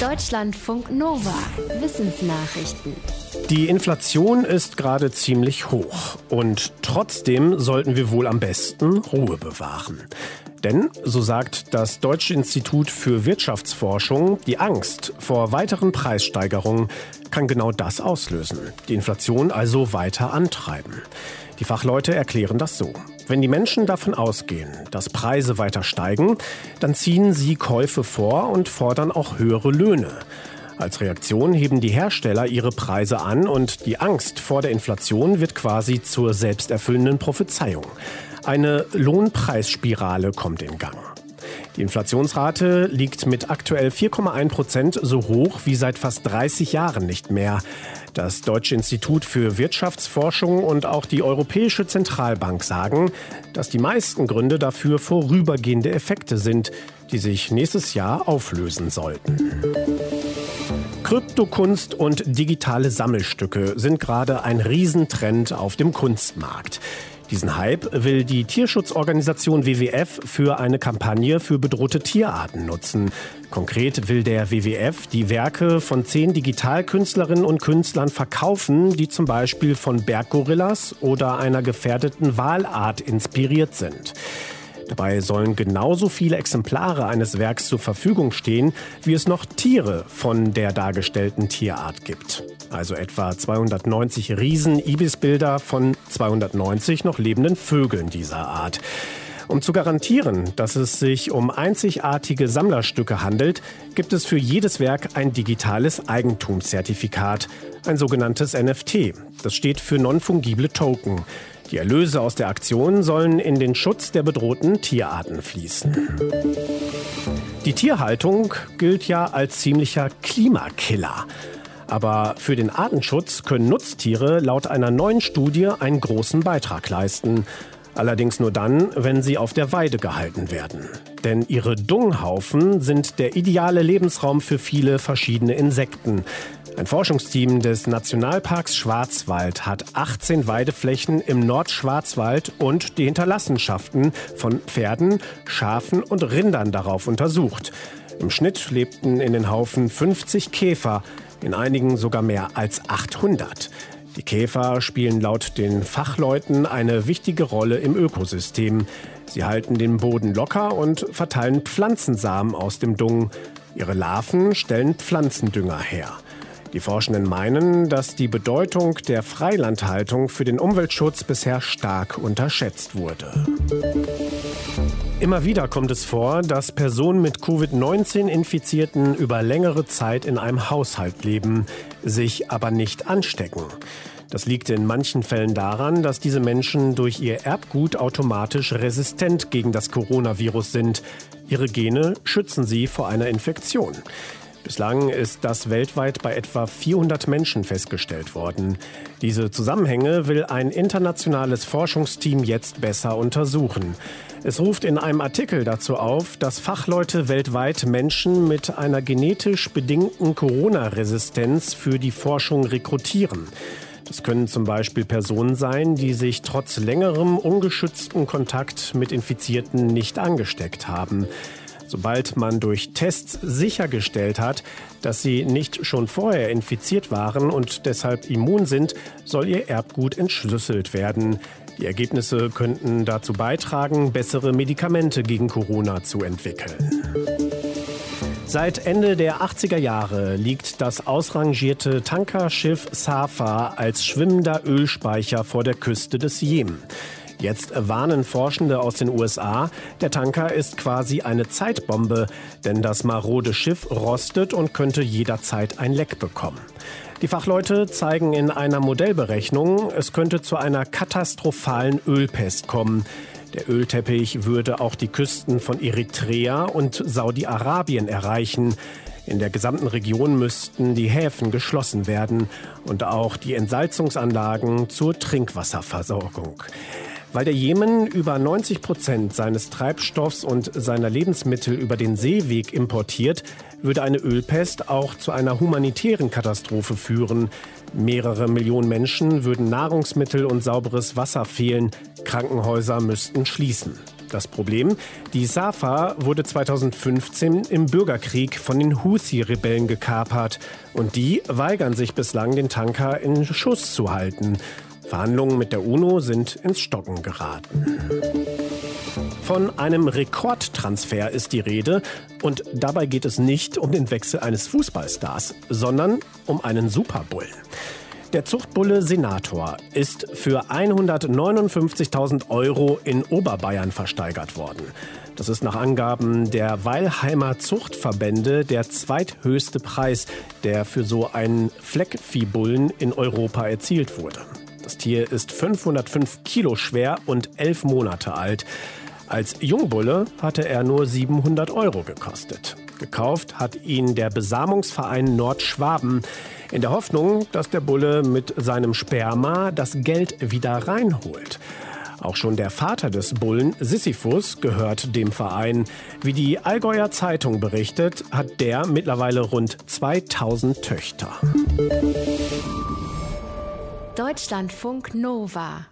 Deutschlandfunk Nova. Wissensnachrichten. Die Inflation ist gerade ziemlich hoch und trotzdem sollten wir wohl am besten Ruhe bewahren. Denn, so sagt das Deutsche Institut für Wirtschaftsforschung, die Angst vor weiteren Preissteigerungen kann genau das auslösen, die Inflation also weiter antreiben. Die Fachleute erklären das so. Wenn die Menschen davon ausgehen, dass Preise weiter steigen, dann ziehen sie Käufe vor und fordern auch höhere Löhne. Als Reaktion heben die Hersteller ihre Preise an und die Angst vor der Inflation wird quasi zur selbsterfüllenden Prophezeiung. Eine Lohnpreisspirale kommt in Gang. Die Inflationsrate liegt mit aktuell 4,1 Prozent so hoch wie seit fast 30 Jahren nicht mehr. Das Deutsche Institut für Wirtschaftsforschung und auch die Europäische Zentralbank sagen, dass die meisten Gründe dafür vorübergehende Effekte sind, die sich nächstes Jahr auflösen sollten. Kryptokunst und digitale Sammelstücke sind gerade ein Riesentrend auf dem Kunstmarkt. Diesen Hype will die Tierschutzorganisation WWF für eine Kampagne für bedrohte Tierarten nutzen. Konkret will der WWF die Werke von zehn Digitalkünstlerinnen und Künstlern verkaufen, die zum Beispiel von Berggorillas oder einer gefährdeten Walart inspiriert sind. Dabei sollen genauso viele Exemplare eines Werks zur Verfügung stehen, wie es noch Tiere von der dargestellten Tierart gibt. Also etwa 290 Riesen-Ibis-Bilder von 290 noch lebenden Vögeln dieser Art. Um zu garantieren, dass es sich um einzigartige Sammlerstücke handelt, gibt es für jedes Werk ein digitales Eigentumszertifikat, ein sogenanntes NFT. Das steht für non-fungible Token. Die Erlöse aus der Aktion sollen in den Schutz der bedrohten Tierarten fließen. Die Tierhaltung gilt ja als ziemlicher Klimakiller. Aber für den Artenschutz können Nutztiere laut einer neuen Studie einen großen Beitrag leisten. Allerdings nur dann, wenn sie auf der Weide gehalten werden. Denn ihre Dunghaufen sind der ideale Lebensraum für viele verschiedene Insekten. Ein Forschungsteam des Nationalparks Schwarzwald hat 18 Weideflächen im Nordschwarzwald und die Hinterlassenschaften von Pferden, Schafen und Rindern darauf untersucht. Im Schnitt lebten in den Haufen 50 Käfer, in einigen sogar mehr als 800. Die Käfer spielen laut den Fachleuten eine wichtige Rolle im Ökosystem. Sie halten den Boden locker und verteilen Pflanzensamen aus dem Dung. Ihre Larven stellen Pflanzendünger her. Die Forschenden meinen, dass die Bedeutung der Freilandhaltung für den Umweltschutz bisher stark unterschätzt wurde. Immer wieder kommt es vor, dass Personen mit Covid-19-Infizierten über längere Zeit in einem Haushalt leben, sich aber nicht anstecken. Das liegt in manchen Fällen daran, dass diese Menschen durch ihr Erbgut automatisch resistent gegen das Coronavirus sind. Ihre Gene schützen sie vor einer Infektion. Bislang ist das weltweit bei etwa 400 Menschen festgestellt worden. Diese Zusammenhänge will ein internationales Forschungsteam jetzt besser untersuchen. Es ruft in einem Artikel dazu auf, dass Fachleute weltweit Menschen mit einer genetisch bedingten Corona-Resistenz für die Forschung rekrutieren. Das können zum Beispiel Personen sein, die sich trotz längerem ungeschützten Kontakt mit Infizierten nicht angesteckt haben. Sobald man durch Tests sichergestellt hat, dass sie nicht schon vorher infiziert waren und deshalb immun sind, soll ihr Erbgut entschlüsselt werden. Die Ergebnisse könnten dazu beitragen, bessere Medikamente gegen Corona zu entwickeln. Seit Ende der 80er Jahre liegt das ausrangierte Tankerschiff Safa als schwimmender Ölspeicher vor der Küste des Jemen. Jetzt warnen Forschende aus den USA, der Tanker ist quasi eine Zeitbombe, denn das marode Schiff rostet und könnte jederzeit ein Leck bekommen. Die Fachleute zeigen in einer Modellberechnung, es könnte zu einer katastrophalen Ölpest kommen. Der Ölteppich würde auch die Küsten von Eritrea und Saudi-Arabien erreichen. In der gesamten Region müssten die Häfen geschlossen werden und auch die Entsalzungsanlagen zur Trinkwasserversorgung. Weil der Jemen über 90 Prozent seines Treibstoffs und seiner Lebensmittel über den Seeweg importiert, würde eine Ölpest auch zu einer humanitären Katastrophe führen. Mehrere Millionen Menschen würden Nahrungsmittel und sauberes Wasser fehlen. Krankenhäuser müssten schließen. Das Problem, die Safa wurde 2015 im Bürgerkrieg von den Houthi-Rebellen gekapert und die weigern sich bislang, den Tanker in Schuss zu halten. Verhandlungen mit der UNO sind ins Stocken geraten. Von einem Rekordtransfer ist die Rede und dabei geht es nicht um den Wechsel eines Fußballstars, sondern um einen Superbullen. Der Zuchtbulle Senator ist für 159.000 Euro in Oberbayern versteigert worden. Das ist nach Angaben der Weilheimer Zuchtverbände der zweithöchste Preis, der für so einen Fleckviehbullen in Europa erzielt wurde. Das Tier ist 505 Kilo schwer und elf Monate alt. Als Jungbulle hatte er nur 700 Euro gekostet. Gekauft hat ihn der Besamungsverein Nordschwaben in der Hoffnung, dass der Bulle mit seinem Sperma das Geld wieder reinholt. Auch schon der Vater des Bullen, Sisyphus, gehört dem Verein. Wie die Allgäuer Zeitung berichtet, hat der mittlerweile rund 2000 Töchter. Deutschlandfunk Nova